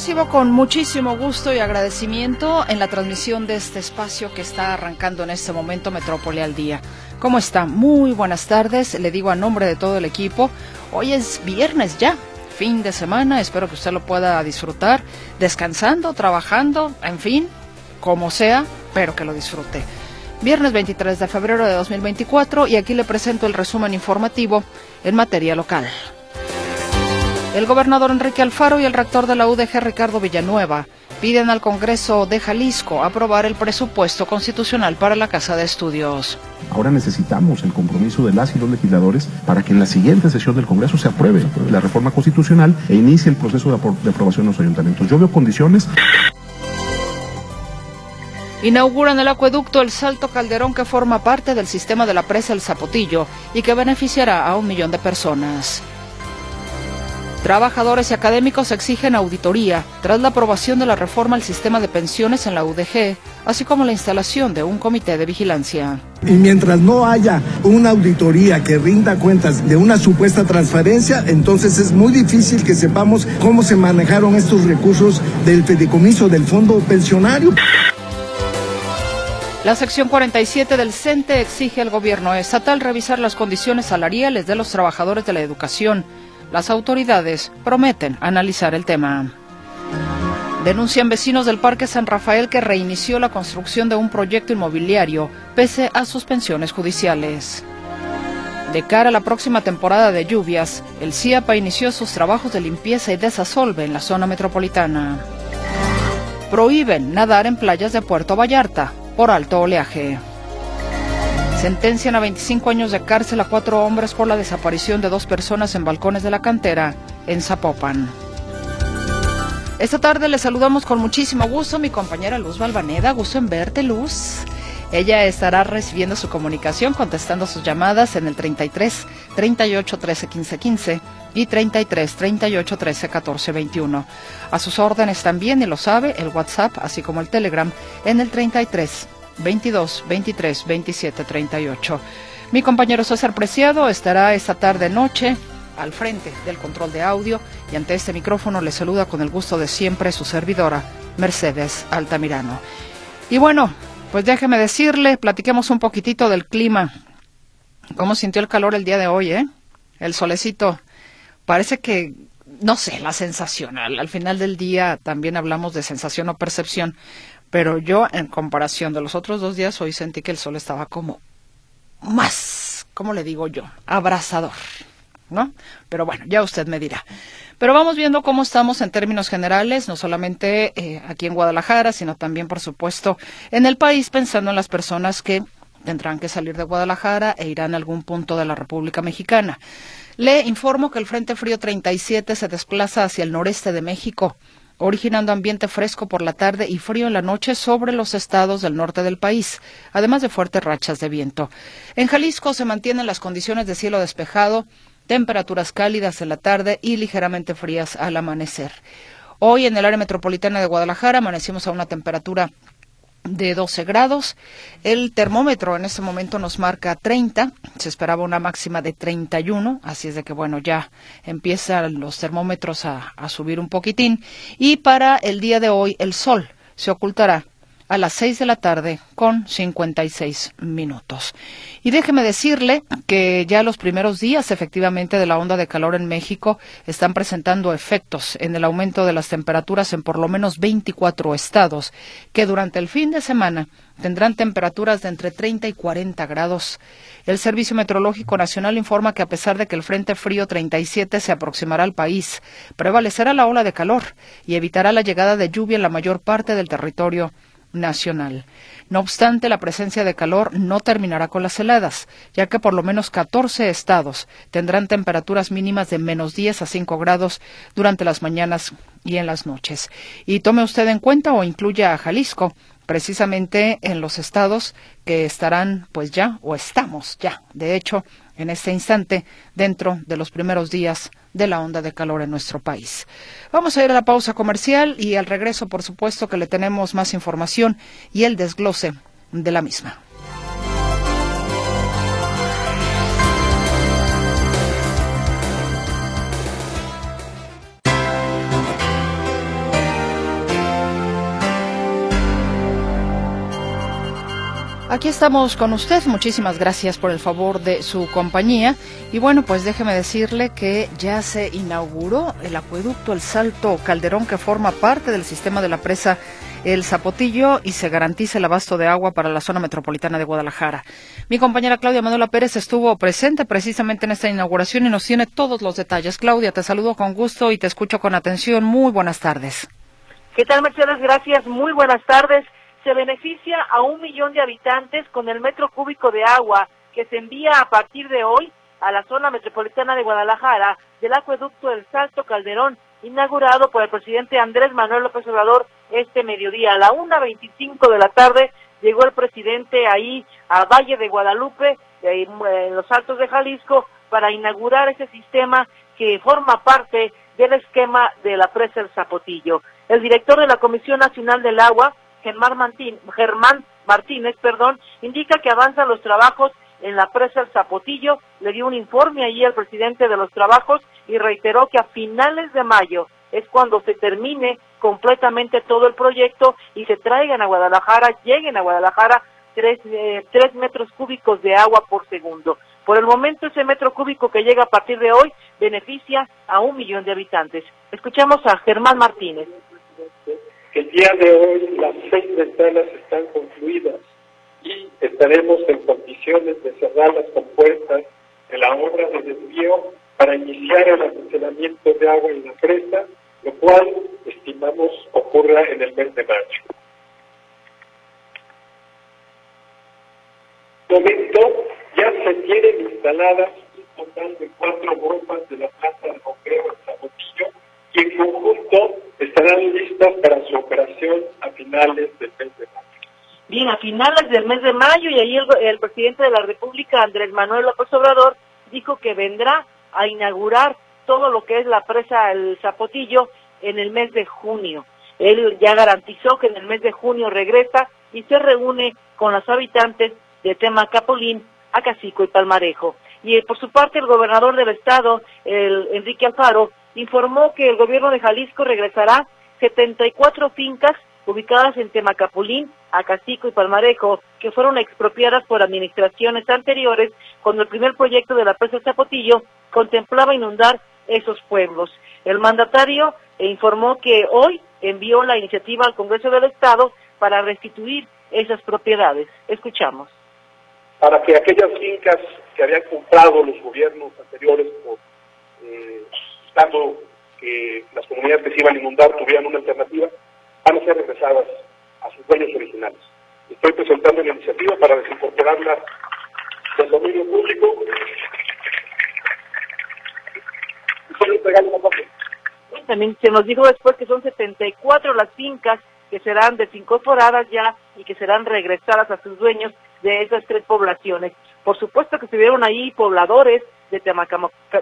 Recibo con muchísimo gusto y agradecimiento en la transmisión de este espacio que está arrancando en este momento Metrópoli al Día. ¿Cómo está? Muy buenas tardes, le digo a nombre de todo el equipo. Hoy es viernes ya, fin de semana, espero que usted lo pueda disfrutar, descansando, trabajando, en fin, como sea, pero que lo disfrute. Viernes 23 de febrero de 2024 y aquí le presento el resumen informativo en materia local. El gobernador Enrique Alfaro y el rector de la UDG Ricardo Villanueva piden al Congreso de Jalisco aprobar el presupuesto constitucional para la Casa de Estudios. Ahora necesitamos el compromiso de las y los legisladores para que en la siguiente sesión del Congreso se apruebe la reforma constitucional e inicie el proceso de, apro de aprobación en los ayuntamientos. Yo veo condiciones. Inauguran el acueducto El Salto Calderón que forma parte del sistema de la presa El Zapotillo y que beneficiará a un millón de personas. Trabajadores y académicos exigen auditoría tras la aprobación de la reforma al sistema de pensiones en la UDG, así como la instalación de un comité de vigilancia. Y mientras no haya una auditoría que rinda cuentas de una supuesta transferencia, entonces es muy difícil que sepamos cómo se manejaron estos recursos del fideicomiso del fondo pensionario. La sección 47 del CENTE exige al gobierno estatal revisar las condiciones salariales de los trabajadores de la educación las autoridades prometen analizar el tema. Denuncian vecinos del Parque San Rafael que reinició la construcción de un proyecto inmobiliario pese a suspensiones judiciales. De cara a la próxima temporada de lluvias, el CIAPA inició sus trabajos de limpieza y desasolve en la zona metropolitana. Prohíben nadar en playas de Puerto Vallarta por alto oleaje. Sentencian a 25 años de cárcel a cuatro hombres por la desaparición de dos personas en balcones de la cantera en Zapopan. Esta tarde le saludamos con muchísimo gusto mi compañera Luz Balvaneda. Gusto en verte, Luz. Ella estará recibiendo su comunicación, contestando sus llamadas en el 33 38 13 15 15 y 33 38 13 14 21. A sus órdenes también, y lo sabe, el WhatsApp, así como el Telegram, en el 33 22 23 27 38. Mi compañero César Preciado estará esta tarde noche al frente del control de audio y ante este micrófono le saluda con el gusto de siempre su servidora Mercedes Altamirano. Y bueno, pues déjeme decirle, platiquemos un poquitito del clima. ¿Cómo sintió el calor el día de hoy, eh? El solecito. Parece que, no sé, la sensación. Al, al final del día también hablamos de sensación o percepción. Pero yo, en comparación de los otros dos días, hoy sentí que el sol estaba como más, ¿cómo le digo yo? Abrasador, ¿no? Pero bueno, ya usted me dirá. Pero vamos viendo cómo estamos en términos generales, no solamente eh, aquí en Guadalajara, sino también, por supuesto, en el país, pensando en las personas que tendrán que salir de Guadalajara e irán a algún punto de la República Mexicana. Le informo que el Frente Frío 37 se desplaza hacia el noreste de México originando ambiente fresco por la tarde y frío en la noche sobre los estados del norte del país, además de fuertes rachas de viento. En Jalisco se mantienen las condiciones de cielo despejado, temperaturas cálidas en la tarde y ligeramente frías al amanecer. Hoy en el área metropolitana de Guadalajara amanecimos a una temperatura de 12 grados. El termómetro en este momento nos marca 30. Se esperaba una máxima de 31. Así es de que, bueno, ya empiezan los termómetros a, a subir un poquitín. Y para el día de hoy, el sol se ocultará a las 6 de la tarde con 56 minutos. Y déjeme decirle que ya los primeros días efectivamente de la onda de calor en México están presentando efectos en el aumento de las temperaturas en por lo menos 24 estados, que durante el fin de semana tendrán temperaturas de entre 30 y 40 grados. El Servicio Meteorológico Nacional informa que a pesar de que el Frente Frío 37 se aproximará al país, prevalecerá la ola de calor y evitará la llegada de lluvia en la mayor parte del territorio nacional. No obstante, la presencia de calor no terminará con las heladas, ya que por lo menos 14 estados tendrán temperaturas mínimas de menos 10 a 5 grados durante las mañanas y en las noches. Y tome usted en cuenta o incluya a Jalisco, precisamente en los estados que estarán pues ya o estamos ya, de hecho, en este instante dentro de los primeros días de la onda de calor en nuestro país. Vamos a ir a la pausa comercial y al regreso, por supuesto, que le tenemos más información y el desglose de la misma. Aquí estamos con usted. Muchísimas gracias por el favor de su compañía. Y bueno, pues déjeme decirle que ya se inauguró el acueducto El Salto Calderón que forma parte del sistema de la presa El Zapotillo y se garantiza el abasto de agua para la zona metropolitana de Guadalajara. Mi compañera Claudia Manuela Pérez estuvo presente precisamente en esta inauguración y nos tiene todos los detalles. Claudia, te saludo con gusto y te escucho con atención. Muy buenas tardes. ¿Qué tal, Mercedes? Gracias. Muy buenas tardes se beneficia a un millón de habitantes con el metro cúbico de agua que se envía a partir de hoy a la zona metropolitana de Guadalajara del acueducto del Salto Calderón, inaugurado por el presidente Andrés Manuel López Obrador este mediodía. A la 1.25 de la tarde llegó el presidente ahí a Valle de Guadalupe, en los Altos de Jalisco, para inaugurar ese sistema que forma parte del esquema de la presa El Zapotillo. El director de la Comisión Nacional del Agua, Germán, Germán Martínez, perdón, indica que avanzan los trabajos en la presa El Zapotillo, le dio un informe allí al presidente de los trabajos y reiteró que a finales de mayo es cuando se termine completamente todo el proyecto y se traigan a Guadalajara, lleguen a Guadalajara tres, eh, tres metros cúbicos de agua por segundo. Por el momento ese metro cúbico que llega a partir de hoy beneficia a un millón de habitantes. Escuchamos a Germán Martínez el día de hoy las seis ventanas están concluidas y estaremos en condiciones de cerrar las compuertas de la obra de desvío para iniciar el almacenamiento de agua en la presa, lo cual estimamos ocurra en el mes de mayo. momento ya se tienen instaladas un total de cuatro bombas de la planta de bombeo en Zapotillo y en conjunto estarán listas para su operación a finales del mes de mayo. Bien, a finales del mes de mayo y ahí el, presidente de la República, Andrés Manuel López Obrador, dijo que vendrá a inaugurar todo lo que es la presa El Zapotillo en el mes de junio. Él ya garantizó que en el mes de junio regresa y se reúne con los habitantes de Temacapulín, Acacico y Palmarejo. Y eh, por su parte el gobernador del estado, el Enrique Alfaro, informó que el gobierno de Jalisco regresará 74 fincas ubicadas en Temacapulín, Acacico y Palmarejo, que fueron expropiadas por administraciones anteriores cuando el primer proyecto de la presa Zapotillo contemplaba inundar esos pueblos. El mandatario informó que hoy envió la iniciativa al Congreso del Estado para restituir esas propiedades. Escuchamos. Para que aquellas fincas que habían comprado los gobiernos anteriores por eh, buscando que las comunidades que se iban a inundar tuvieran una alternativa, van a ser regresadas a sus dueños originales. Estoy presentando una iniciativa para desincorporarlas del dominio público. También se nos dijo después que son 74 las fincas que serán desincorporadas ya y que serán regresadas a sus dueños de esas tres poblaciones. Por supuesto que estuvieron ahí pobladores de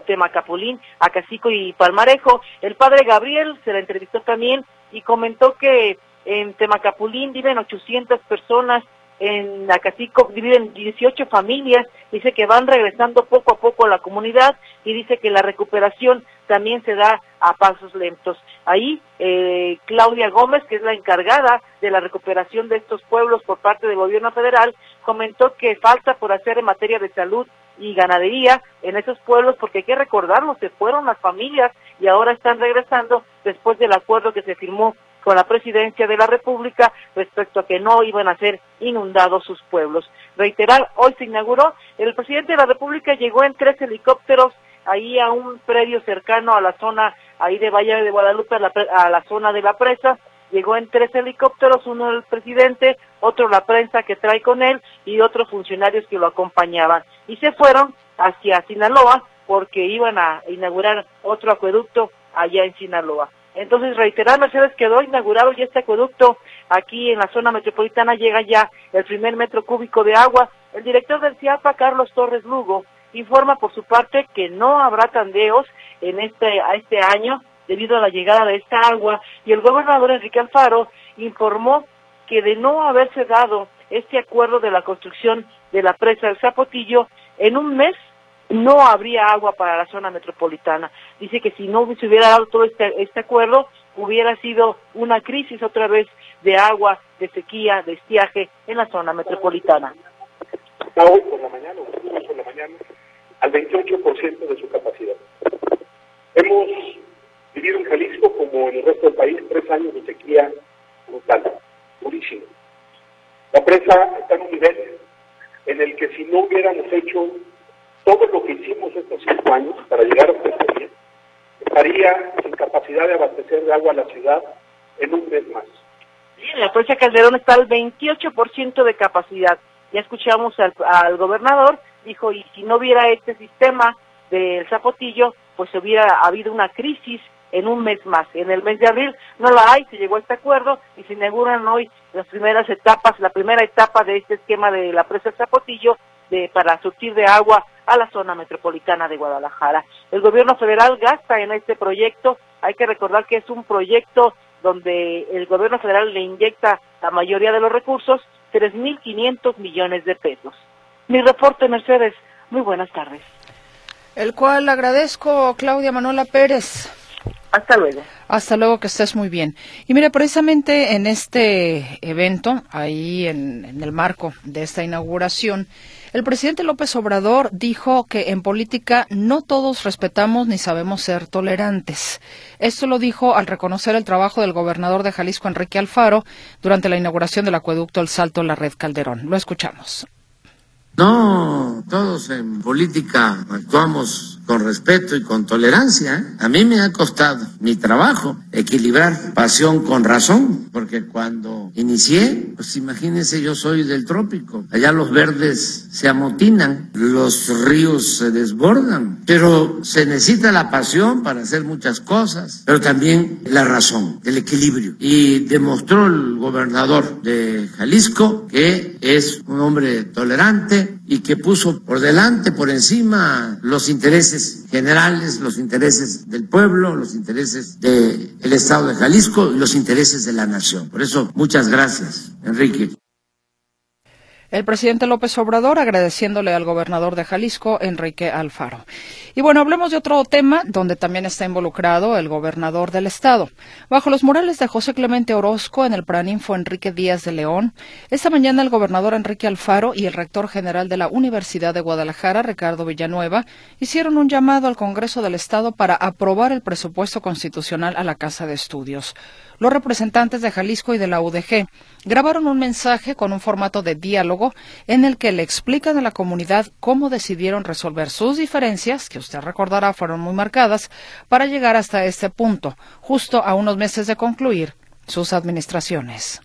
Temacapulín, Acacico y Palmarejo. El padre Gabriel se la entrevistó también y comentó que en Temacapulín viven 800 personas, en Acacico viven 18 familias, dice que van regresando poco a poco a la comunidad y dice que la recuperación también se da a pasos lentos. Ahí eh, Claudia Gómez, que es la encargada de la recuperación de estos pueblos por parte del gobierno federal, comentó que falta por hacer en materia de salud y ganadería en esos pueblos porque hay que recordarlo, se fueron las familias y ahora están regresando después del acuerdo que se firmó con la presidencia de la República respecto a que no iban a ser inundados sus pueblos. Reiterar, hoy se inauguró, el presidente de la República llegó en tres helicópteros ahí a un predio cercano a la zona ahí de Valle de Guadalupe, a la, a la zona de la presa, llegó en tres helicópteros, uno el presidente, otro la prensa que trae con él y otros funcionarios que lo acompañaban. Y se fueron hacia Sinaloa porque iban a inaugurar otro acueducto allá en Sinaloa. Entonces, reiterar, Mercedes, quedó inaugurado ya este acueducto aquí en la zona metropolitana, llega ya el primer metro cúbico de agua. El director del CIAPA, Carlos Torres Lugo, informa por su parte que no habrá tandeos en este, a este año debido a la llegada de esta agua y el gobernador Enrique Alfaro informó que de no haberse dado este acuerdo de la construcción de la presa del Zapotillo, en un mes no habría agua para la zona metropolitana. Dice que si no se hubiera dado todo este, este acuerdo, hubiera sido una crisis otra vez de agua, de sequía, de estiaje en la zona metropolitana. Hoy por la mañana, por la mañana, al 28% de su capacidad. Hemos vivido en Jalisco, como en el resto del país, tres años de sequía brutal, durísimo. La presa está en un nivel en el que si no hubiéramos hecho todo lo que hicimos estos cinco años para llegar a este día, estaría sin capacidad de abastecer de agua a la ciudad en un mes más. la presa Calderón está al 28% de capacidad. Ya escuchamos al, gobernador, dijo, y si no hubiera este sistema del zapotillo, pues hubiera habido una crisis en un mes más. En el mes de abril no la hay, se llegó a este acuerdo y se inauguran hoy las primeras etapas, la primera etapa de este esquema de la presa Zapotillo de, para surtir de agua a la zona metropolitana de Guadalajara. El gobierno federal gasta en este proyecto, hay que recordar que es un proyecto donde el gobierno federal le inyecta la mayoría de los recursos, 3.500 millones de pesos. Mi reporte, Mercedes. Muy buenas tardes. El cual agradezco, Claudia Manuela Pérez. Hasta luego. Hasta luego, que estés muy bien. Y mire, precisamente en este evento, ahí en, en, el marco de esta inauguración, el presidente López Obrador dijo que en política no todos respetamos ni sabemos ser tolerantes. Esto lo dijo al reconocer el trabajo del gobernador de Jalisco, Enrique Alfaro, durante la inauguración del acueducto El Salto La Red Calderón. Lo escuchamos. No, todos en política actuamos con respeto y con tolerancia. ¿eh? A mí me ha costado mi trabajo equilibrar pasión con razón, porque cuando inicié, pues imagínense, yo soy del trópico, allá los verdes se amotinan, los ríos se desbordan, pero se necesita la pasión para hacer muchas cosas, pero también la razón, el equilibrio. Y demostró el gobernador de Jalisco que es un hombre tolerante y que puso por delante, por encima, los intereses generales, los intereses del pueblo, los intereses del Estado de Jalisco y los intereses de la nación. Por eso, muchas gracias, Enrique. El presidente López Obrador agradeciéndole al gobernador de Jalisco, Enrique Alfaro. Y bueno, hablemos de otro tema donde también está involucrado el gobernador del estado. Bajo los murales de José Clemente Orozco en el Praninfo Enrique Díaz de León, esta mañana el gobernador Enrique Alfaro y el rector general de la Universidad de Guadalajara, Ricardo Villanueva, hicieron un llamado al Congreso del Estado para aprobar el presupuesto constitucional a la Casa de Estudios los representantes de Jalisco y de la UDG grabaron un mensaje con un formato de diálogo en el que le explican a la comunidad cómo decidieron resolver sus diferencias, que usted recordará fueron muy marcadas, para llegar hasta este punto, justo a unos meses de concluir sus administraciones.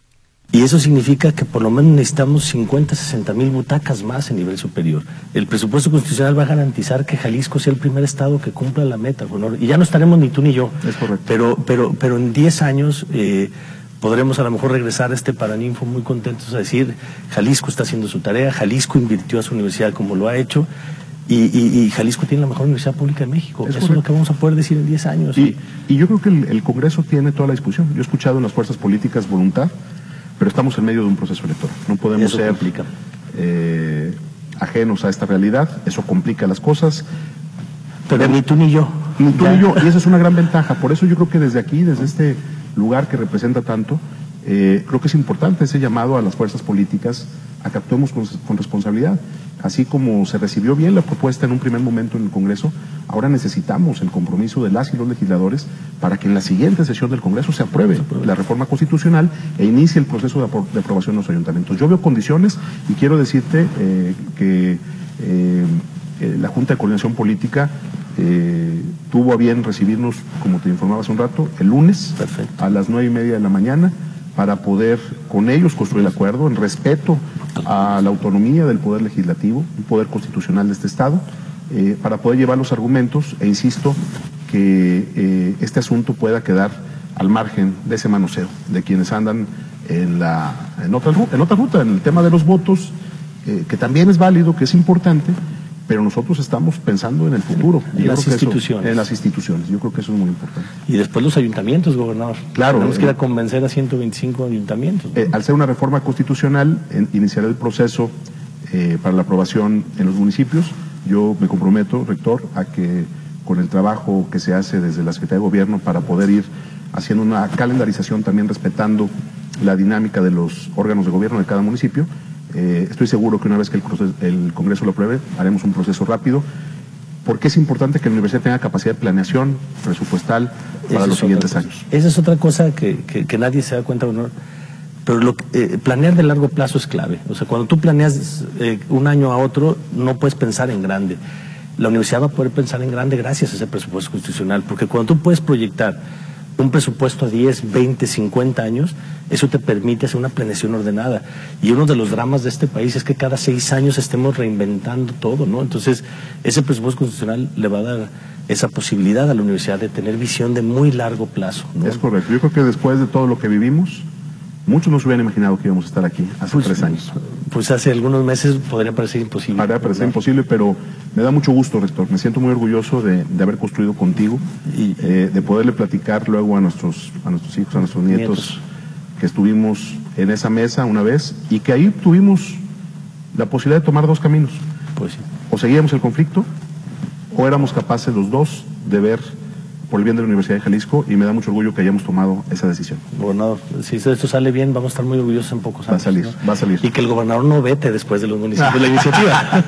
Y eso significa que por lo menos necesitamos 50, 60 mil butacas más en nivel superior. El presupuesto constitucional va a garantizar que Jalisco sea el primer estado que cumpla la meta. Y ya no estaremos ni tú ni yo. Es correcto. Pero, pero, pero en 10 años eh, podremos a lo mejor regresar a este Paraninfo muy contentos a decir, Jalisco está haciendo su tarea, Jalisco invirtió a su universidad como lo ha hecho. Y, Jalisco tiene la mejor universidad pública de México. Eso es lo que vamos a poder decir en 10 años. Y, y yo creo que el, el Congreso tiene toda la discusión. Yo he escuchado en las fuerzas políticas voluntad pero estamos en medio de un proceso electoral. No podemos ser eh, ajenos a esta realidad, eso complica las cosas. Pero ni tú ni yo. Ni tú ni yo, y esa es una gran ventaja. Por eso yo creo que desde aquí, desde este lugar que representa tanto, eh, creo que es importante ese llamado a las fuerzas políticas a que actuemos con responsabilidad así como se recibió bien la propuesta en un primer momento en el Congreso, ahora necesitamos el compromiso de las y los legisladores para que en la siguiente sesión del Congreso se apruebe la reforma constitucional e inicie el proceso de, aprobación en los ayuntamientos. Yo veo condiciones y quiero decirte eh, que eh, eh, la Junta de Coordinación Política tuvo a bien recibirnos, como te informaba hace un rato, el lunes a las nueve y media de la mañana para poder con ellos construir el acuerdo en respeto a la autonomía del Poder Legislativo, un poder constitucional de este Estado, eh, para poder llevar los argumentos e insisto que eh, este asunto pueda quedar al margen de ese manoseo, de quienes andan en, la, en, otra, en otra ruta, en el tema de los votos, eh, que también es válido, que es importante, pero nosotros estamos pensando en el futuro. En las instituciones. en las instituciones, yo creo que eso es muy importante. Y después los ayuntamientos, gobernador. Claro. Tenemos que ir a convencer a 125 ayuntamientos. Eh, al ser una reforma constitucional, iniciará el proceso eh, para la aprobación en los municipios. Yo me comprometo, rector, a que con el trabajo que se hace desde la Secretaría de Gobierno para poder ir haciendo una calendarización también respetando la dinámica de los órganos de gobierno de cada municipio, eh, estoy seguro que una vez que el, Congreso lo apruebe, haremos un proceso rápido, porque es importante que la universidad tenga capacidad de planeación presupuestal para los siguientes años. Esa es otra cosa que, que, nadie se da cuenta, honor. Pero lo, eh, planear de largo plazo es clave. O sea, cuando tú planeas eh, un año a otro, no puedes pensar en grande. La universidad va a poder pensar en grande gracias a ese presupuesto constitucional, porque cuando tú puedes proyectar un presupuesto a 10, 20, 50 años, eso te permite hacer una planeación ordenada. Y uno de los dramas de este país es que cada seis años estemos reinventando todo, ¿no? Entonces, ese presupuesto constitucional le va a dar esa posibilidad a la universidad de tener visión de muy largo plazo. Es correcto. Yo creo que después de todo lo que vivimos, muchos no se hubieran imaginado que íbamos a estar aquí hace pues, tres años. Pues hace algunos meses podría parecer imposible. Podría parecer imposible, pero me da mucho gusto, rector. Me siento muy orgulloso de, haber construido contigo y eh, de poderle platicar luego a nuestros, a nuestros hijos, a nuestros nietos, que estuvimos en esa mesa una vez y que ahí tuvimos la posibilidad de tomar dos caminos. Pues O seguíamos el conflicto o éramos capaces los dos de ver por el bien de la Universidad de Jalisco y me da mucho orgullo que hayamos tomado esa decisión. Gobernador, si esto sale bien, vamos a estar muy orgullosos en pocos años. Va a salir, va a salir. Y que el gobernador no vete después de los municipios la iniciativa.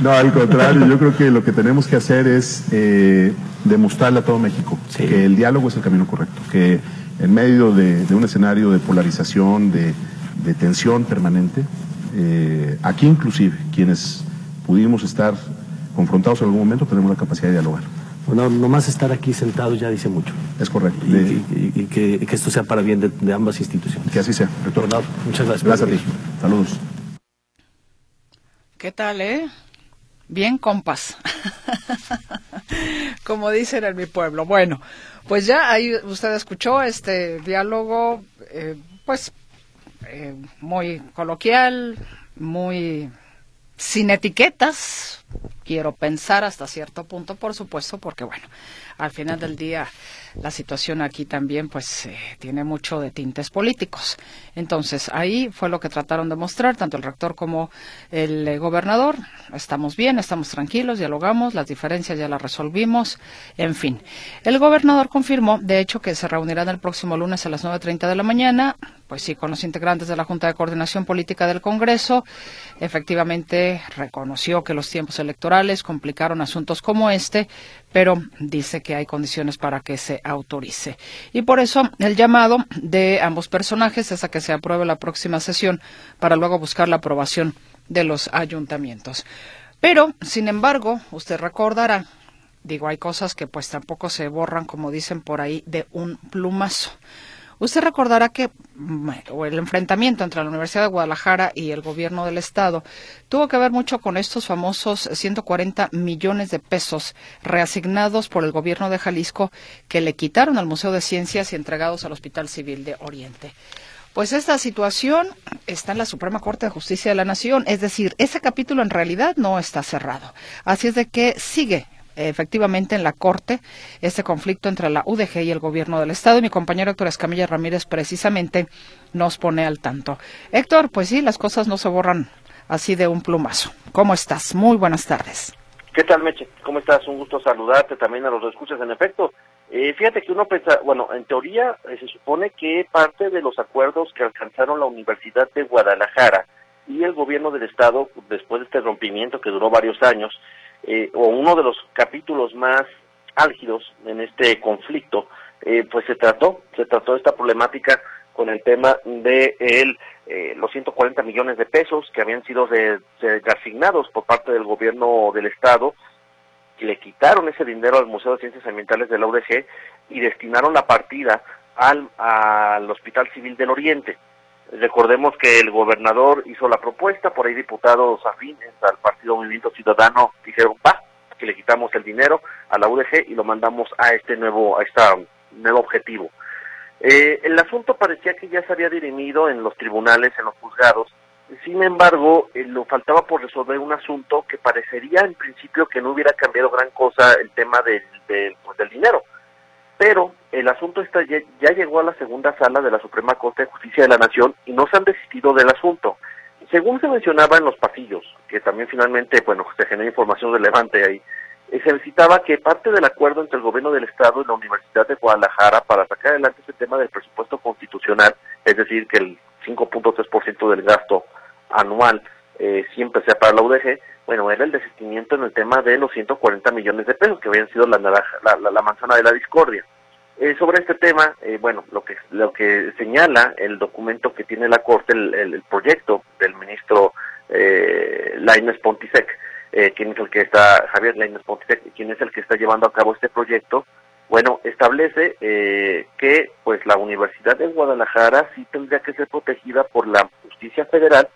no, al contrario, yo creo que lo que tenemos que hacer es eh, demostrarle a todo México que el diálogo es el camino correcto, que en medio de, un escenario de polarización, de, tensión permanente, eh, aquí inclusive quienes pudimos estar confrontados en algún momento tenemos la capacidad de dialogar. Bueno, nomás estar aquí sentado ya dice mucho. Es correcto. Y, que, esto sea para bien de, ambas instituciones. Que así sea. Retornado. Muchas gracias. Gracias a ti. Saludos. ¿Qué tal, eh? Bien compas. Como dicen en mi pueblo. Bueno, pues ya ahí usted escuchó este diálogo, eh, pues eh, muy coloquial, muy sin etiquetas, quiero pensar hasta cierto punto, por supuesto, porque bueno, al final del día la situación aquí también pues eh, tiene mucho de tintes políticos. Entonces, ahí fue lo que trataron de mostrar tanto el rector como el eh, gobernador. Estamos bien, estamos tranquilos, dialogamos, las diferencias ya las resolvimos, en fin. El gobernador confirmó, de hecho, que se reunirán el próximo lunes a las 9.30 de la mañana, pues sí, con los integrantes de la Junta de Coordinación Política del Congreso. Efectivamente, reconoció que los tiempos electorales complicaron asuntos como este, pero dice que hay condiciones para que se autorice. Y por eso el llamado de ambos personajes es a que se apruebe la próxima sesión para luego buscar la aprobación de los ayuntamientos. Pero, sin embargo, usted recordará, digo, hay cosas que pues tampoco se borran, como dicen por ahí, de un plumazo. Usted recordará que el enfrentamiento entre la Universidad de Guadalajara y el gobierno del estado tuvo que ver mucho con estos famosos 140 millones de pesos reasignados por el gobierno de Jalisco que le quitaron al Museo de Ciencias y entregados al Hospital Civil de Oriente. Pues esta situación está en la Suprema Corte de Justicia de la Nación, es decir, ese capítulo en realidad no está cerrado. Así es de que sigue efectivamente en la Corte este conflicto entre la UDG y el gobierno del Estado. Y mi compañero Héctor Escamilla Ramírez precisamente nos pone al tanto. Héctor, pues sí, las cosas no se borran así de un plumazo. ¿Cómo estás? Muy buenas tardes. ¿Qué tal, Meche? ¿Cómo estás? Un gusto saludarte también a los escuchas. En efecto, eh, fíjate que uno pensa, bueno, en teoría eh, se supone que parte de los acuerdos que alcanzaron la Universidad de Guadalajara y el gobierno del Estado, después de este rompimiento que duró varios años, eh, o uno de los capítulos más álgidos en este conflicto, eh, pues se trató, se trató esta problemática con el tema de el, eh, los 140 millones de pesos que habían sido asignados por parte del gobierno del estado y le quitaron ese dinero al Museo de Ciencias Ambientales de la UDG y destinaron la partida al, al Hospital Civil del Oriente. Recordemos que el gobernador hizo la propuesta, por ahí diputados afines al Partido Movimiento Ciudadano dijeron, va, que le quitamos el dinero a la UDG y lo mandamos a este nuevo, a este nuevo objetivo. Eh, el asunto parecía que ya se había dirimido en los tribunales, en los juzgados. Sin embargo, eh, lo faltaba por resolver un asunto que parecería en principio que no hubiera cambiado gran cosa el tema del, del, pues, del dinero. Pero el asunto está, ya, llegó a la segunda sala de la Suprema Corte de Justicia de la Nación y no se han desistido del asunto. Según se mencionaba en los pasillos, que también finalmente, bueno, se genera información relevante ahí, eh, se citaba que parte del acuerdo entre el gobierno del Estado y la Universidad de Guadalajara para sacar adelante ese tema del presupuesto constitucional, es decir, que el 5.3% del gasto anual eh, siempre sea para la UDG, bueno, era el desistimiento en el tema de los 140 millones de pesos, que habían sido la, naranja, la manzana de la discordia. Eh, sobre este tema, eh, bueno, lo que lo que señala el documento que tiene la Corte, el, el, proyecto del ministro eh, Lainez Pontisek, eh, quien es el que está, Javier Lainez Pontisek, quien es el que está llevando a cabo este proyecto, bueno, establece eh, que pues la Universidad de Guadalajara sí tendría que ser protegida por la justicia federal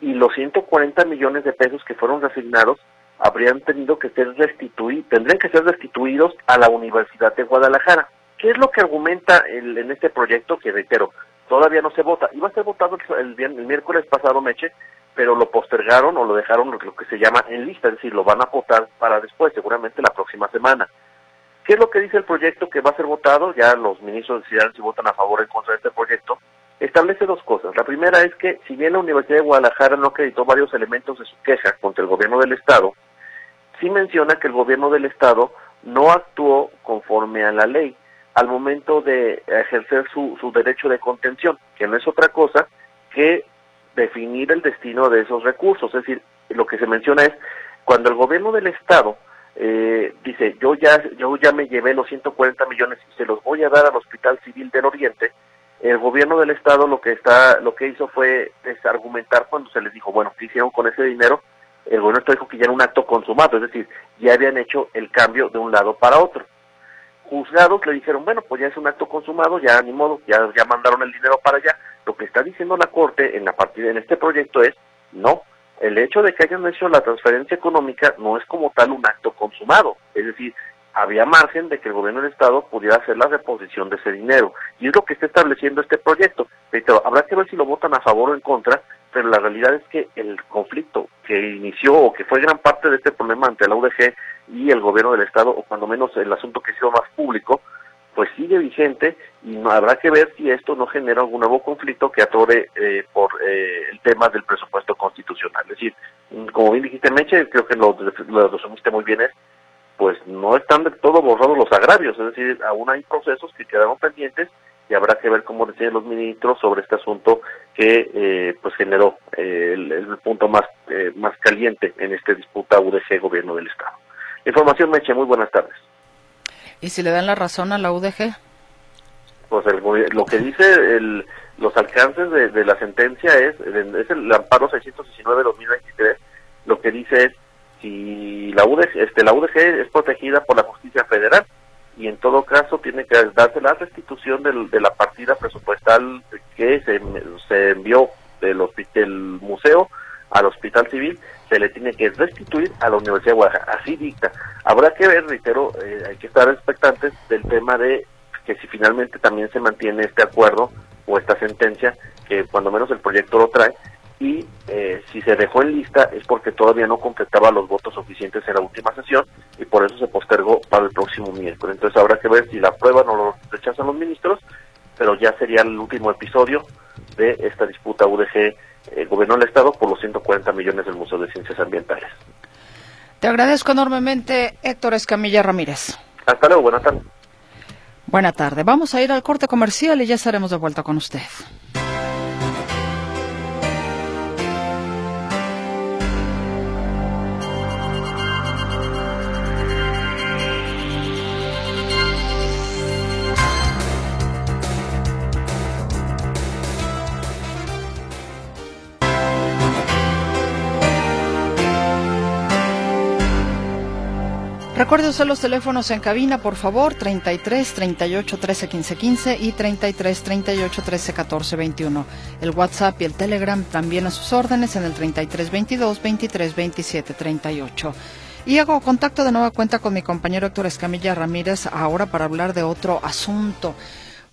y los 140 millones de pesos que fueron resignados habrían tenido que ser restituidos, tendrían que ser restituidos a la Universidad de Guadalajara. ¿Qué es lo que argumenta el, en este proyecto? Que reitero, todavía no se vota. Iba a ser votado el, el, el, miércoles pasado, Meche, pero lo postergaron o lo dejaron lo que se llama en lista, es decir, lo van a votar para después, seguramente la próxima semana. ¿Qué es lo que dice el proyecto que va a ser votado? Ya los ministros decidirán si votan a favor o en contra de este proyecto. Establece dos cosas. La primera es que, si bien la Universidad de Guadalajara no acreditó varios elementos de su queja contra el gobierno del Estado, sí menciona que el gobierno del Estado no actuó conforme a la ley al momento de ejercer su, su derecho de contención, que no es otra cosa que definir el destino de esos recursos. Es decir, lo que se menciona es cuando el gobierno del Estado eh, dice, yo ya, yo ya me llevé los 140 millones y se los voy a dar al Hospital Civil del Oriente, el gobierno del Estado lo que está, lo que hizo fue es argumentar cuando se les dijo, bueno, ¿qué hicieron con ese dinero? El gobierno dijo que ya era un acto consumado, es decir, ya habían hecho el cambio de un lado para otro juzgados le dijeron, bueno, pues ya es un acto consumado, ya ni modo, ya, ya mandaron el dinero para allá. Lo que está diciendo la Corte en la partida en este proyecto es, no, el hecho de que hayan hecho la transferencia económica no es como tal un acto consumado, es decir, había margen de que el gobierno del Estado pudiera hacer la reposición de ese dinero. Y es lo que está estableciendo este proyecto. Pero habrá que ver si lo votan a favor o en contra, pero la realidad es que el conflicto que inició o que fue gran parte de este problema ante la UDG y el gobierno del Estado, o cuando menos el asunto que ha sido más público, pues sigue vigente y habrá que ver si esto no genera algún nuevo conflicto que atore eh, por eh, el tema del presupuesto constitucional. Es decir, como bien dijiste, Meche, creo que lo, lo resumiste muy bien, es pues no están de todo borrados los agravios, es decir, aún hay procesos que quedaron pendientes y habrá que ver cómo deciden los ministros sobre este asunto que eh, pues generó eh, el, el, punto más eh, más caliente en esta disputa UDG gobierno del estado. Información Meche, muy buenas tardes. ¿Y si le dan la razón a la UDG? Pues el, lo que dice el, los alcances de, de la sentencia es, es el amparo 619-2023, lo que dice es si la UDG, este, la UDG es protegida por la justicia federal y en todo caso tiene que darse la restitución del, de la partida presupuestal que se, se envió del, del museo al hospital civil se le tiene que restituir a la Universidad de Guadalajara. Así dicta. Habrá que ver, reitero, eh, hay que estar expectantes del tema de que si finalmente también se mantiene este acuerdo o esta sentencia, que cuando menos el proyecto lo trae, y eh, si se dejó en lista es porque todavía no completaba los votos suficientes en la última sesión y por eso se postergó para el próximo miércoles. Entonces habrá que ver si la prueba no lo rechazan los ministros, pero ya sería el último episodio de esta disputa UDG eh, Gobierno del Estado por los 140 millones del Museo de Ciencias Ambientales. Te agradezco enormemente, Héctor Escamilla Ramírez. Hasta luego, buena tarde. Buena tarde. Vamos a ir al corte comercial y ya estaremos de vuelta con usted. Recuerde usar los teléfonos en cabina, por favor, 33 38 13 15 15 y 33 38 13 14 21. El WhatsApp y el Telegram también a sus órdenes en el 33 22 23 27 38. Y hago contacto de nueva cuenta con mi compañero Héctor Escamilla Ramírez ahora para hablar de otro asunto.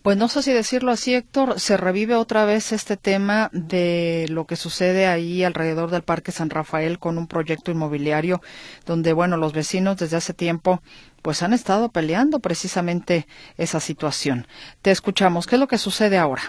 Pues no sé si decirlo así, Héctor, se revive otra vez este tema de lo que sucede ahí alrededor del Parque San Rafael con un proyecto inmobiliario donde, bueno, los vecinos desde hace tiempo pues han estado peleando precisamente esa situación. Te escuchamos. ¿Qué es lo que sucede ahora?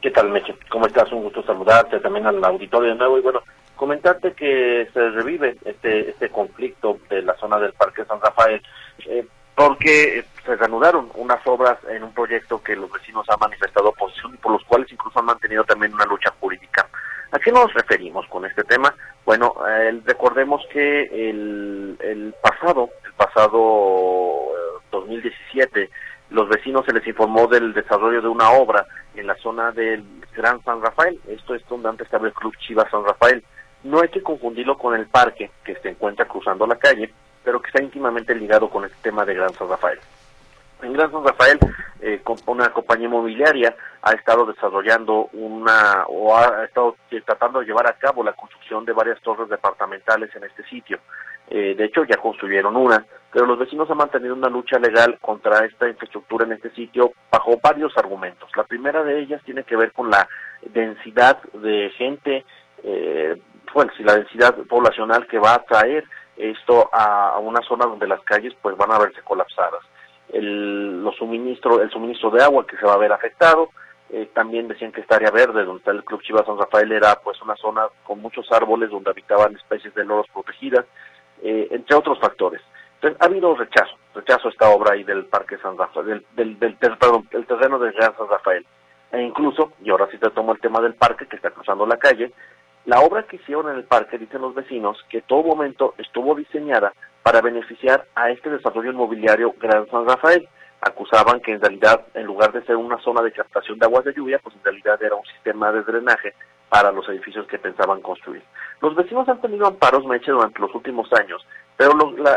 ¿Qué tal, Meche? ¿Cómo estás? Un gusto saludarte también al auditorio de nuevo y bueno, comentarte que se revive este este conflicto de la zona del Parque San Rafael. Eh, porque se reanudaron unas obras en un proyecto que los vecinos han manifestado oposición y por los cuales incluso han mantenido también una lucha jurídica. ¿A qué nos referimos con este tema? Bueno, eh, recordemos que el, el pasado, el pasado 2017, eh, los vecinos se les informó del desarrollo de una obra en la zona del Gran San Rafael. Esto es donde antes estaba el Club Chivas San Rafael. No hay que confundirlo con el parque que se encuentra cruzando la calle, pero que está íntimamente ligado con este tema de Gran San Rafael. En Gran San Rafael, eh, una compañía inmobiliaria ha estado desarrollando una, o ha estado tratando de llevar a cabo la construcción de varias torres departamentales en este sitio. Eh, de hecho, ya construyeron una, pero los vecinos han mantenido una lucha legal contra esta infraestructura en este sitio bajo varios argumentos. La primera de ellas tiene que ver con la densidad de gente, eh, bueno, si la densidad poblacional que va a traer esto a, una zona donde las calles pues van a verse colapsadas. El, los suministro, el suministro de agua que se va a ver afectado, eh, también decían que esta área verde donde está el Club Chivas San Rafael era pues una zona con muchos árboles donde habitaban especies de loros protegidas, eh, entre otros factores. Entonces ha habido rechazo, rechazo a esta obra ahí del Parque San Rafael, del, del, perdón, el terreno de Gran San Rafael. E incluso, y ahora sí te tomo el tema del parque que está cruzando la calle, la obra que hicieron en el parque, dicen los vecinos, que todo momento estuvo diseñada para beneficiar a este desarrollo inmobiliario Gran San Rafael. Acusaban que en realidad, en lugar de ser una zona de captación de aguas de lluvia, pues en realidad era un sistema de drenaje para los edificios que pensaban construir. Los vecinos han tenido amparos, Meche, durante los últimos años, pero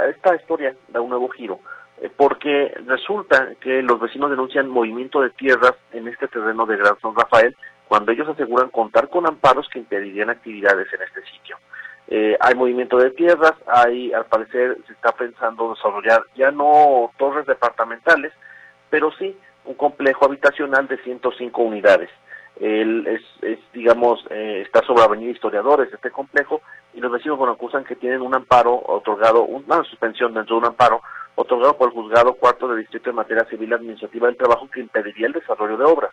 esta historia da un nuevo giro, eh, porque resulta que los vecinos denuncian movimiento de tierras en este terreno de Gran San Rafael, cuando ellos aseguran contar con amparos que impedirían actividades en este sitio. Eh, hay movimiento de tierras, hay, al parecer se está pensando desarrollar ya no torres departamentales, pero sí un complejo habitacional de 105 unidades. El, es, digamos, eh, está sobre Avenida Historiadores este complejo y los vecinos bueno, acusan que tienen un amparo otorgado, una suspensión dentro de un amparo otorgado por el juzgado cuarto de Distrito de Materia Civil Administrativa del Trabajo que impediría el desarrollo de obras.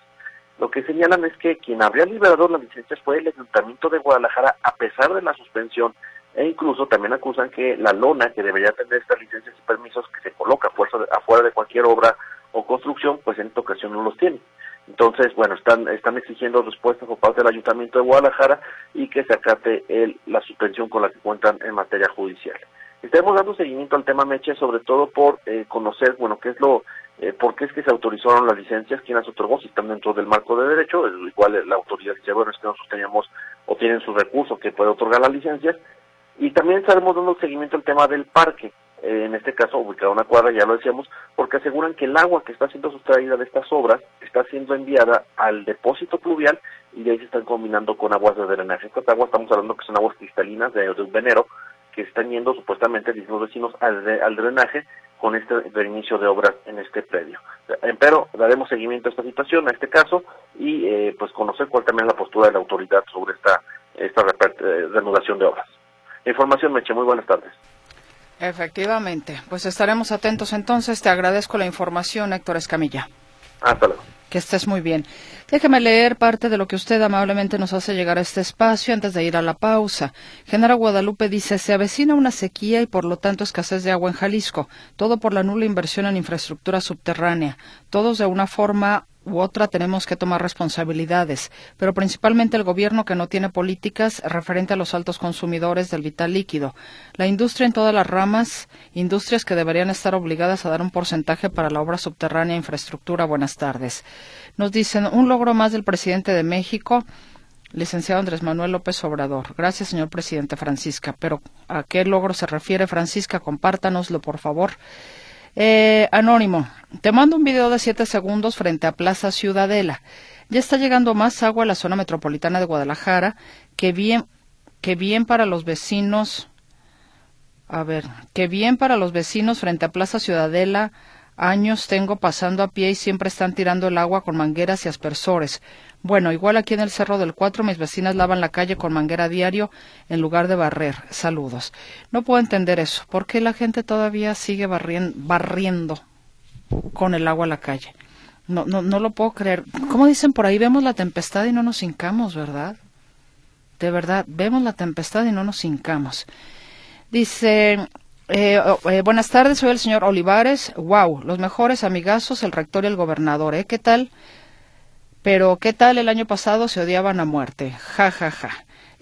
Lo que señalan es que quien habría liberado las licencias fue el Ayuntamiento de Guadalajara a pesar de la suspensión e incluso también acusan que la lona que debería tener estas licencias y permisos que se coloca afuera de cualquier obra o construcción, pues en esta ocasión no los tiene. Entonces, bueno, están, están exigiendo respuestas por parte del Ayuntamiento de Guadalajara y que se acate el, la suspensión con la que cuentan en materia judicial. Estamos dando seguimiento al tema Meche, sobre todo por eh, conocer, bueno, qué es lo, eh, por qué es que se autorizaron las licencias, quién las otorgó, si están dentro del marco de derecho, igual la autoridad dice, bueno, es que nosotros teníamos o tienen su recurso que puede otorgar las licencias, y también estaremos dando seguimiento al tema del parque, eh, en este caso ubicado una cuadra, ya lo decíamos, porque aseguran que el agua que está siendo sustraída de estas obras está siendo enviada al depósito pluvial y de ahí se están combinando con aguas de drenaje. Estas aguas estamos hablando que son aguas cristalinas de, de un venero, que están yendo supuestamente los vecinos al, al drenaje con este reinicio de obras en este predio. Pero daremos seguimiento a esta situación, a este caso, y eh, pues conocer cuál también es la postura de la autoridad sobre esta, esta eh, reanudación de obras. Información, Meche, muy buenas tardes. Efectivamente, pues estaremos atentos entonces. Te agradezco la información, Héctor Escamilla. Que estés muy bien. Déjeme leer parte de lo que usted amablemente nos hace llegar a este espacio antes de ir a la pausa. Genara Guadalupe dice, se avecina una sequía y por lo tanto escasez de agua en Jalisco, todo por la nula inversión en infraestructura subterránea, todos de una forma u otra tenemos que tomar responsabilidades, pero principalmente el gobierno que no tiene políticas referente a los altos consumidores del vital líquido. La industria en todas las ramas, industrias que deberían estar obligadas a dar un porcentaje para la obra subterránea e infraestructura. Buenas tardes. Nos dicen un logro más del presidente de México. Licenciado Andrés Manuel López Obrador. Gracias, señor presidente Francisca. Pero ¿a qué logro se refiere Francisca? Compártanoslo, por favor. Eh, anónimo, te mando un video de siete segundos frente a Plaza Ciudadela. Ya está llegando más agua a la zona metropolitana de Guadalajara, que bien, que bien para los vecinos. A ver, que bien para los vecinos frente a Plaza Ciudadela Años tengo pasando a pie y siempre están tirando el agua con mangueras y aspersores. Bueno, igual aquí en el Cerro del Cuatro mis vecinas lavan la calle con manguera diario en lugar de barrer. Saludos. No puedo entender eso. ¿Por qué la gente todavía sigue barriendo con el agua a la calle? No, no, no lo puedo creer. Como dicen por ahí, vemos la tempestad y no nos hincamos, ¿verdad? De verdad, vemos la tempestad y no nos hincamos. Dice, eh, oh, eh, buenas tardes, soy el señor Olivares. Wow, los mejores amigazos, el rector y el gobernador, ¿eh? ¿Qué tal? Pero, ¿qué tal el año pasado se odiaban a muerte? Ja, ja, ja.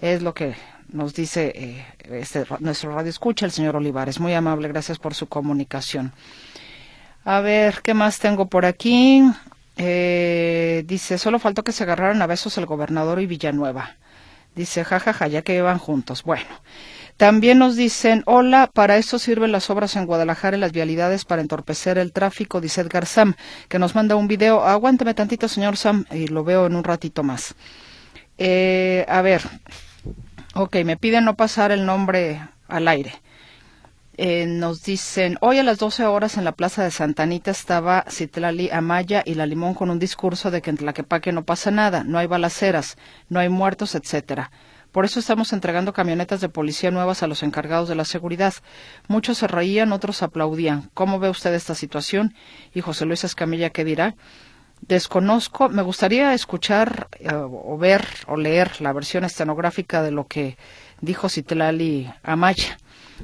Es lo que nos dice eh, este, nuestro radio escucha el señor Olivares. Muy amable, gracias por su comunicación. A ver, ¿qué más tengo por aquí? Eh, dice, solo faltó que se agarraran a besos el gobernador y Villanueva. Dice, jajaja, ja, ja, ya que iban juntos. Bueno, también nos dicen, hola, para eso sirven las obras en Guadalajara y las vialidades para entorpecer el tráfico, dice Edgar Sam, que nos manda un video. Aguánteme tantito, señor Sam, y lo veo en un ratito más. Eh, a ver, ok, me piden no pasar el nombre al aire. Eh, nos dicen, hoy a las 12 horas en la plaza de Santanita estaba Citlali Amaya y La Limón con un discurso de que en Tlaquepaque no pasa nada, no hay balaceras, no hay muertos, etcétera. Por eso estamos entregando camionetas de policía nuevas a los encargados de la seguridad. Muchos se reían, otros aplaudían. ¿Cómo ve usted esta situación? Y José Luis Escamilla, ¿qué dirá? Desconozco, me gustaría escuchar eh, o ver o leer la versión estenográfica de lo que dijo Citlali Amaya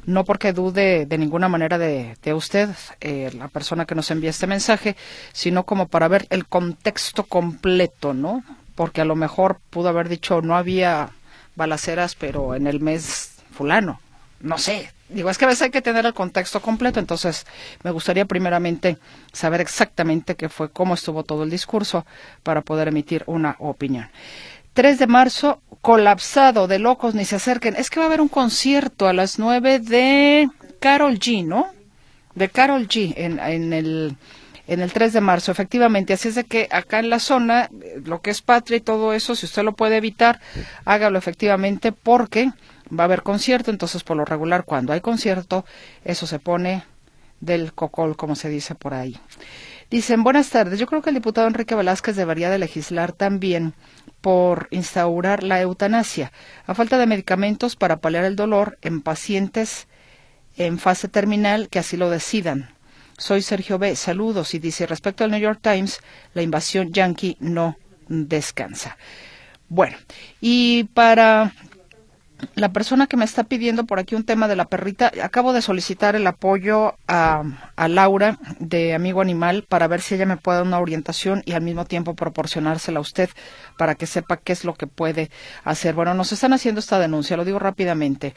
no porque dude de ninguna manera de, usted, eh, la persona que nos envía este mensaje, sino como para ver el contexto completo, ¿no? Porque a lo mejor pudo haber dicho no había balaceras, pero en el mes fulano, no sé. Digo, es que a veces hay que tener el contexto completo, entonces me gustaría primeramente saber exactamente qué fue, cómo estuvo todo el discurso para poder emitir una opinión. 3 de marzo, colapsado de locos, ni se acerquen. Es que va a haber un concierto a las 9 de Carol G, ¿no? De Carol G en, en el en el 3 de marzo, efectivamente. Así es de que acá en la zona, lo que es patria y todo eso, si usted lo puede evitar, hágalo efectivamente porque va a haber concierto. Entonces, por lo regular, cuando hay concierto, eso se pone del cocol, como se dice por ahí. Dicen, buenas tardes. Yo creo que el diputado Enrique Velázquez debería de legislar también por instaurar la eutanasia, a falta de medicamentos para paliar el dolor en pacientes en fase terminal que así lo decidan. Soy Sergio B. Saludos. Y dice, respecto al New York Times, la invasión yankee no descansa. Bueno, y para la persona que me está pidiendo por aquí un tema de la perrita, acabo de solicitar el apoyo a, a, Laura de Amigo Animal para ver si ella me puede dar una orientación y al mismo tiempo proporcionársela a usted para que sepa qué es lo que puede hacer. Bueno, nos están haciendo esta denuncia, lo digo rápidamente.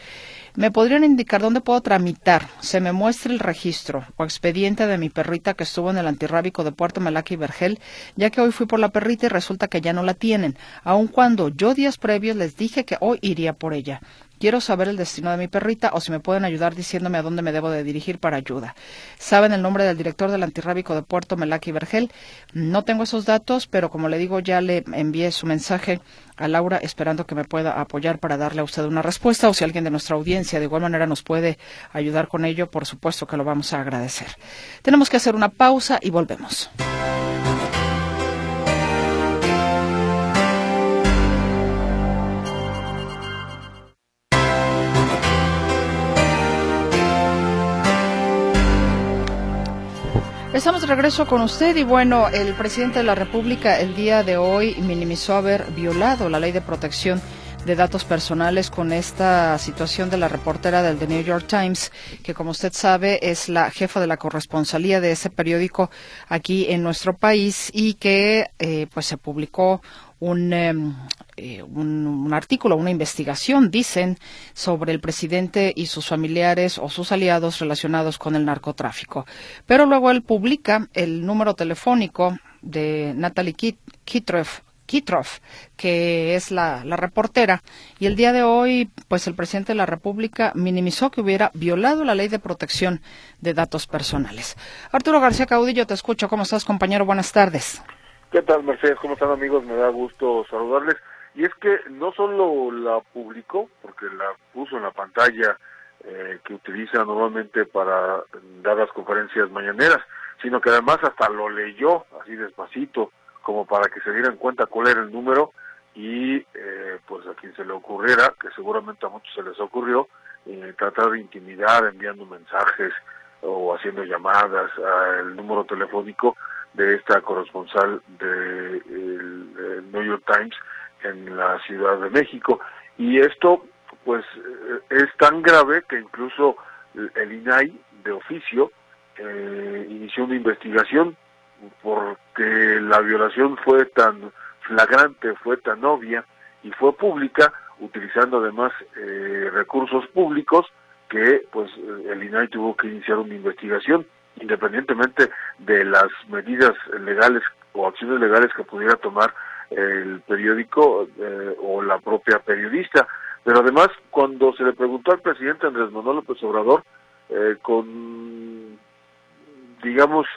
¿Me podrían indicar dónde puedo tramitar? Se me muestra el registro o expediente de mi perrita que estuvo en el antirrábico de Puerto Malaca y Vergel, ya que hoy fui por la perrita y resulta que ya no la tienen, aun cuando yo días previos les dije que hoy iría por ella. Quiero saber el destino de mi perrita o si me pueden ayudar diciéndome a dónde me debo de dirigir para ayuda. ¿Saben el nombre del director del antirrábico de Puerto Melaque y Vergel? No tengo esos datos, pero como le digo, ya le envié su mensaje a Laura esperando que me pueda apoyar para darle a usted una respuesta o si alguien de nuestra audiencia de igual manera nos puede ayudar con ello, por supuesto que lo vamos a agradecer. Tenemos que hacer una pausa y volvemos. Estamos de regreso con usted y bueno, el presidente de la República el día de hoy minimizó haber violado la ley de protección de datos personales con esta situación de la reportera del The New York Times, que como usted sabe es la jefa de la corresponsalía de ese periódico aquí en nuestro país y que eh, pues se publicó Em, eh, un, un, artículo, una investigación, dicen, sobre el presidente y sus familiares o sus aliados relacionados con el narcotráfico. Pero luego él publica el número telefónico de Natalie Kitroff, Kitroff, que es la, la, reportera, y el día de hoy, pues el presidente de la República minimizó que hubiera violado la ley de protección de datos personales. Arturo García Caudillo, te escucho. ¿Cómo estás, compañero? Buenas tardes. ¿Qué tal, Mercedes? ¿Cómo están, amigos? Me da gusto saludarles. Y es que no solo la publicó, porque la puso en la pantalla eh, que utiliza normalmente para dar las conferencias mañaneras, sino que además hasta lo leyó así despacito, como para que se dieran cuenta cuál era el número y eh, pues a quien se le ocurriera, que seguramente a muchos se les ocurrió, eh, tratar de intimidar enviando mensajes o haciendo llamadas al número telefónico de esta corresponsal del de New York Times en la Ciudad de México. Y esto pues eh, es tan grave que incluso el INAI de oficio eh, inició una investigación porque la violación fue tan flagrante, fue tan obvia y fue pública, utilizando además eh, recursos públicos que pues el INAI tuvo que iniciar una investigación independientemente de las medidas legales o acciones legales que pudiera tomar el periódico eh, o la propia periodista. Pero además, cuando se le preguntó al presidente Andrés Manuel López Obrador, eh, con, digamos,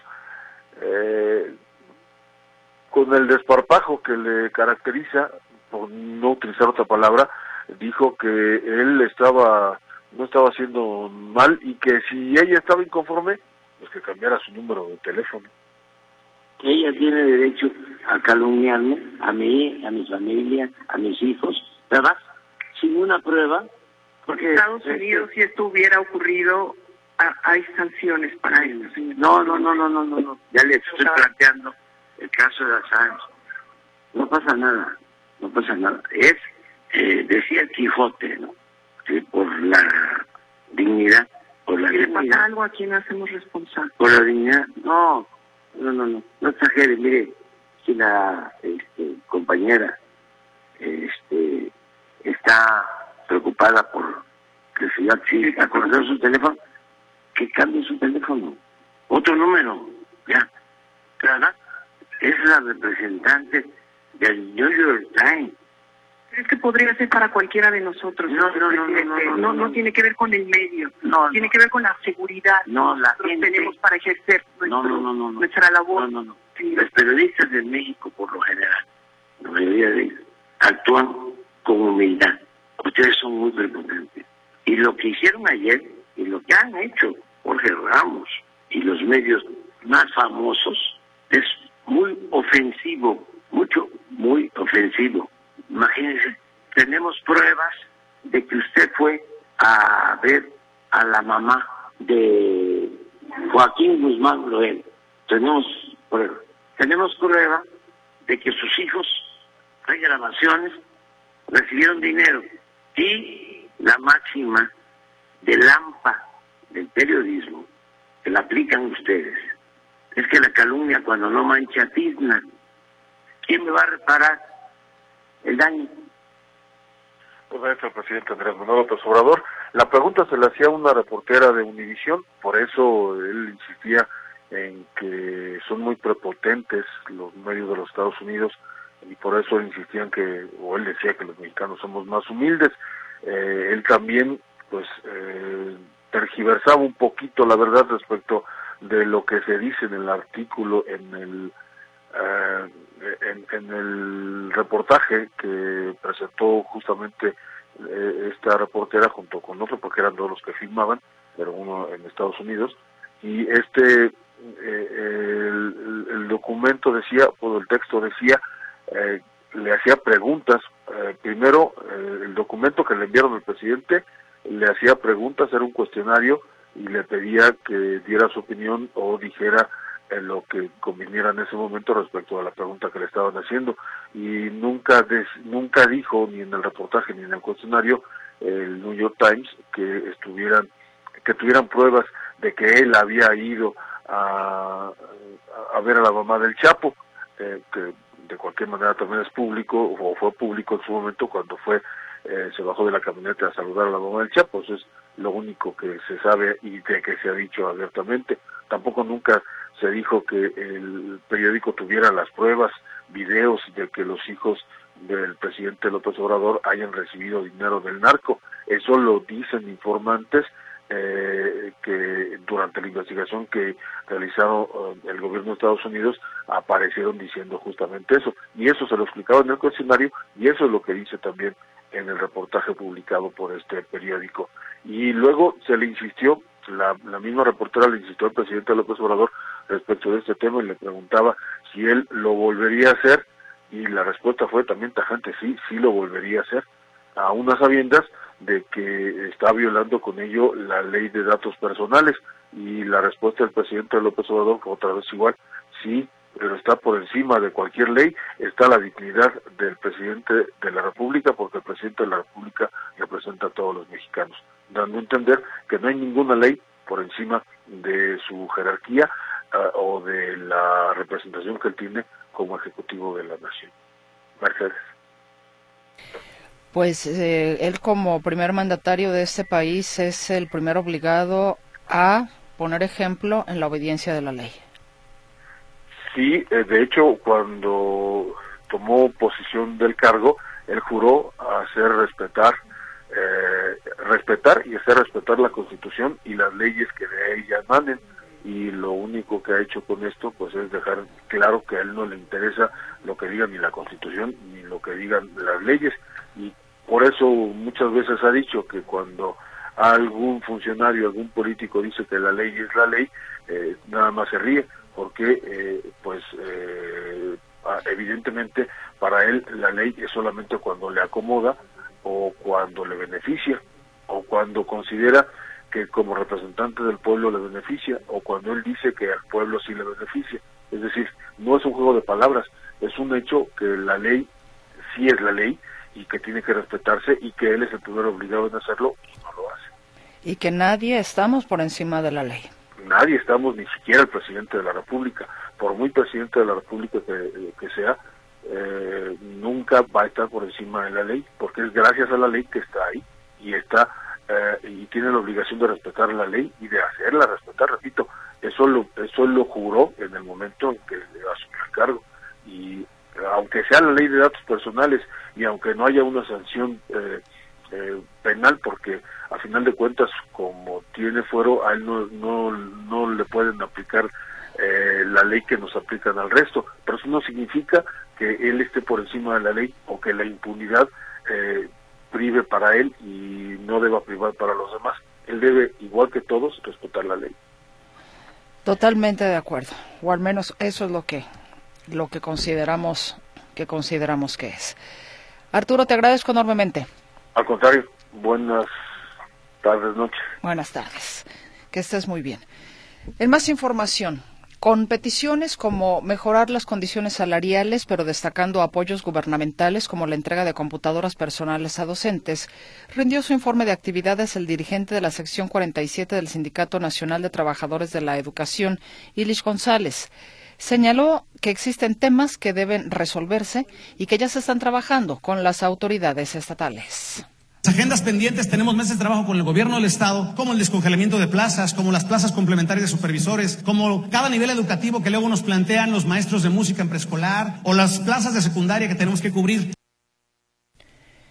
eh, con el desparpajo que le caracteriza, por no utilizar otra palabra, dijo que él estaba no estaba haciendo mal y que si ella estaba inconforme, pues que cambiara su número de teléfono. Ella tiene derecho a calumniarme, a mí, a mi familia, a mis hijos, ¿verdad? Sin una prueba. Porque Estados este, Unidos, si esto hubiera ocurrido, hay sanciones para ellos. No, no, no, no, no, no, no. Ya le estoy planteando el caso de Assange. No pasa nada, no pasa nada. Es, eh, decía el Quijote, ¿no? Que por la dignidad por la pasa algo a quien hacemos responsable. Por la dignidad, no, no, no, no, no exagere, mire, si la este, compañera este, está preocupada por que si a conocer su teléfono, que cambie su teléfono, otro número, ya, ¿verdad? Es la representante del New York Times es que podría ser para cualquiera de nosotros. No, no, no, no, no, no, tiene que ver con el medio. No, tiene que ver con la seguridad. No, la que tenemos para ejercer nuestra labor. No, no, no. Los periodistas de México, por lo general, la mayoría de ellos, actúan con humildad. Ustedes son muy prepotentes. Y lo que hicieron ayer y lo que han hecho Jorge Ramos y los medios más famosos es muy ofensivo, mucho, muy ofensivo Imagínense, tenemos pruebas de que usted fue a ver a la mamá de Joaquín Guzmán Loel. Tenemos pruebas. Tenemos prueba de que sus hijos, hay grabaciones, recibieron dinero. Y la máxima del AMPA del periodismo, que la aplican ustedes, es que la calumnia cuando no mancha tizna. ¿Quién me va a reparar el daño. Pues el presidente Andrés Manuel López Obrador. La pregunta se le hacía a una reportera de Univisión, por eso él insistía en que son muy prepotentes los medios de los Estados Unidos y por eso insistían que, o él decía que los mexicanos somos más humildes. Eh, él también, pues, eh, tergiversaba un poquito la verdad respecto de lo que se dice en el artículo, en el eh, en, el reportaje que presentó justamente eh, esta reportera junto con otro, porque eran dos los que filmaban, pero uno en Estados Unidos, y este, eh, el, documento decía, o el texto decía, le hacía preguntas, primero el documento que le enviaron al presidente le hacía preguntas, era un cuestionario y le pedía que diera su opinión o dijera en lo que conviniera en ese momento respecto a la pregunta que le estaban haciendo. Y nunca nunca dijo ni en el reportaje ni en el cuestionario el New York Times que estuvieran que tuvieran pruebas de que él había ido a, a ver a la mamá del Chapo eh, que de cualquier manera también es público o fue público en su momento cuando fue eh, se bajó de la camioneta a saludar a la mamá del Chapo. Eso es lo único que se sabe y de que se ha dicho abiertamente. Tampoco nunca se dijo que el periódico tuviera las pruebas, videos de que los hijos del presidente López Obrador hayan recibido dinero del narco. Eso lo dicen informantes eh, que durante la investigación que realizaron eh, el gobierno de Estados Unidos aparecieron diciendo justamente eso. Y eso se lo explicaba en el cuestionario y eso es lo que dice también en el reportaje publicado por este periódico. Y luego se le insistió, la, la misma reportera le insistió al presidente López Obrador respecto de este tema y le preguntaba si él lo volvería a hacer y la respuesta fue también tajante, sí, sí lo volvería a hacer, a unas sabiendas de que está violando con ello la ley de datos personales y la respuesta del presidente López Obrador fue otra vez igual, sí, pero está por encima de cualquier ley, está la dignidad del presidente de la República, porque el presidente de la República representa a todos los mexicanos, dando a entender que no hay ninguna ley por encima de su jerarquía uh, o de la representación que él tiene como ejecutivo de la nación. Mercedes. Pues eh, él como primer mandatario de este país es el primer obligado a poner ejemplo en la obediencia de la ley. Sí, eh, de hecho, cuando tomó posición del cargo, él juró hacer respetar, eh, respetar y hacer respetar la Constitución y las leyes que de ella emanen. Y lo único que ha hecho con esto, pues, es dejar claro que a él no le interesa lo que diga ni la Constitución ni lo que digan las leyes. Y por eso muchas veces ha dicho que cuando algún funcionario, algún político dice que la ley es la ley, eh, nada más se ríe porque eh, pues eh, evidentemente para él la ley es solamente cuando le acomoda o cuando le beneficia o cuando considera que como representante del pueblo le beneficia o cuando él dice que al pueblo sí le beneficia. Es decir, no es un juego de palabras, es un hecho que la ley sí es la ley y que tiene que respetarse y que él es el primer obligado en hacerlo y no lo hace. Y que nadie estamos por encima de la ley nadie estamos, ni siquiera el presidente de la República, por muy presidente de la República que, sea, eh, nunca va a estar por encima de la ley, porque es gracias a la ley que está ahí y está eh, y tiene la obligación de respetar la ley y de hacerla respetar. Repito, eso lo eso lo juró en el momento en que asumió el cargo y aunque sea la ley de datos personales y aunque no haya una sanción eh, eh, penal porque a final de cuentas como tiene fuero a él no, no, no le pueden aplicar eh, la ley que nos aplican al resto pero eso no significa que él esté por encima de la ley o que la impunidad eh, prive para él y no deba privar para los demás él debe igual que todos respetar la ley totalmente de acuerdo o al menos eso es lo que lo que consideramos que consideramos que es Arturo te agradezco enormemente al contrario, buenas tardes, noches. Buenas tardes. Que estés muy bien. En más información, con peticiones como mejorar las condiciones salariales, pero destacando apoyos gubernamentales como la entrega de computadoras personales a docentes, rindió su informe de actividades el dirigente de la sección 47 del Sindicato Nacional de Trabajadores de la Educación, Ilish González. Señaló que existen temas que deben resolverse y que ya se están trabajando con las autoridades estatales agendas pendientes tenemos meses de trabajo con el gobierno del Estado, como el descongelamiento de plazas, como las plazas complementarias de supervisores, como cada nivel educativo que luego nos plantean los maestros de música en preescolar o las plazas de secundaria que tenemos que cubrir.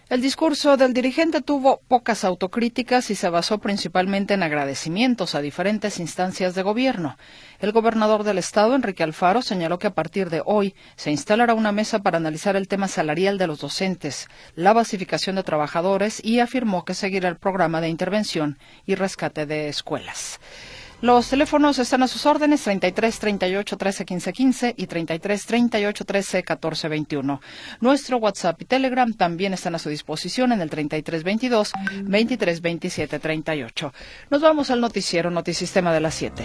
El discurso del dirigente tuvo pocas autocríticas y se basó principalmente en agradecimientos a diferentes instancias de gobierno. El gobernador del estado, Enrique Alfaro, señaló que a partir de hoy se instalará una mesa para analizar el tema salarial de los docentes, la basificación de trabajadores y afirmó que seguirá el programa de intervención y rescate de escuelas. Los teléfonos están a sus órdenes 33 38 13 15 15 y 33 38 13 14 21. Nuestro WhatsApp y Telegram también están a su disposición en el 33 22 23 27 38. Nos vamos al noticiero Notisistema de las 7.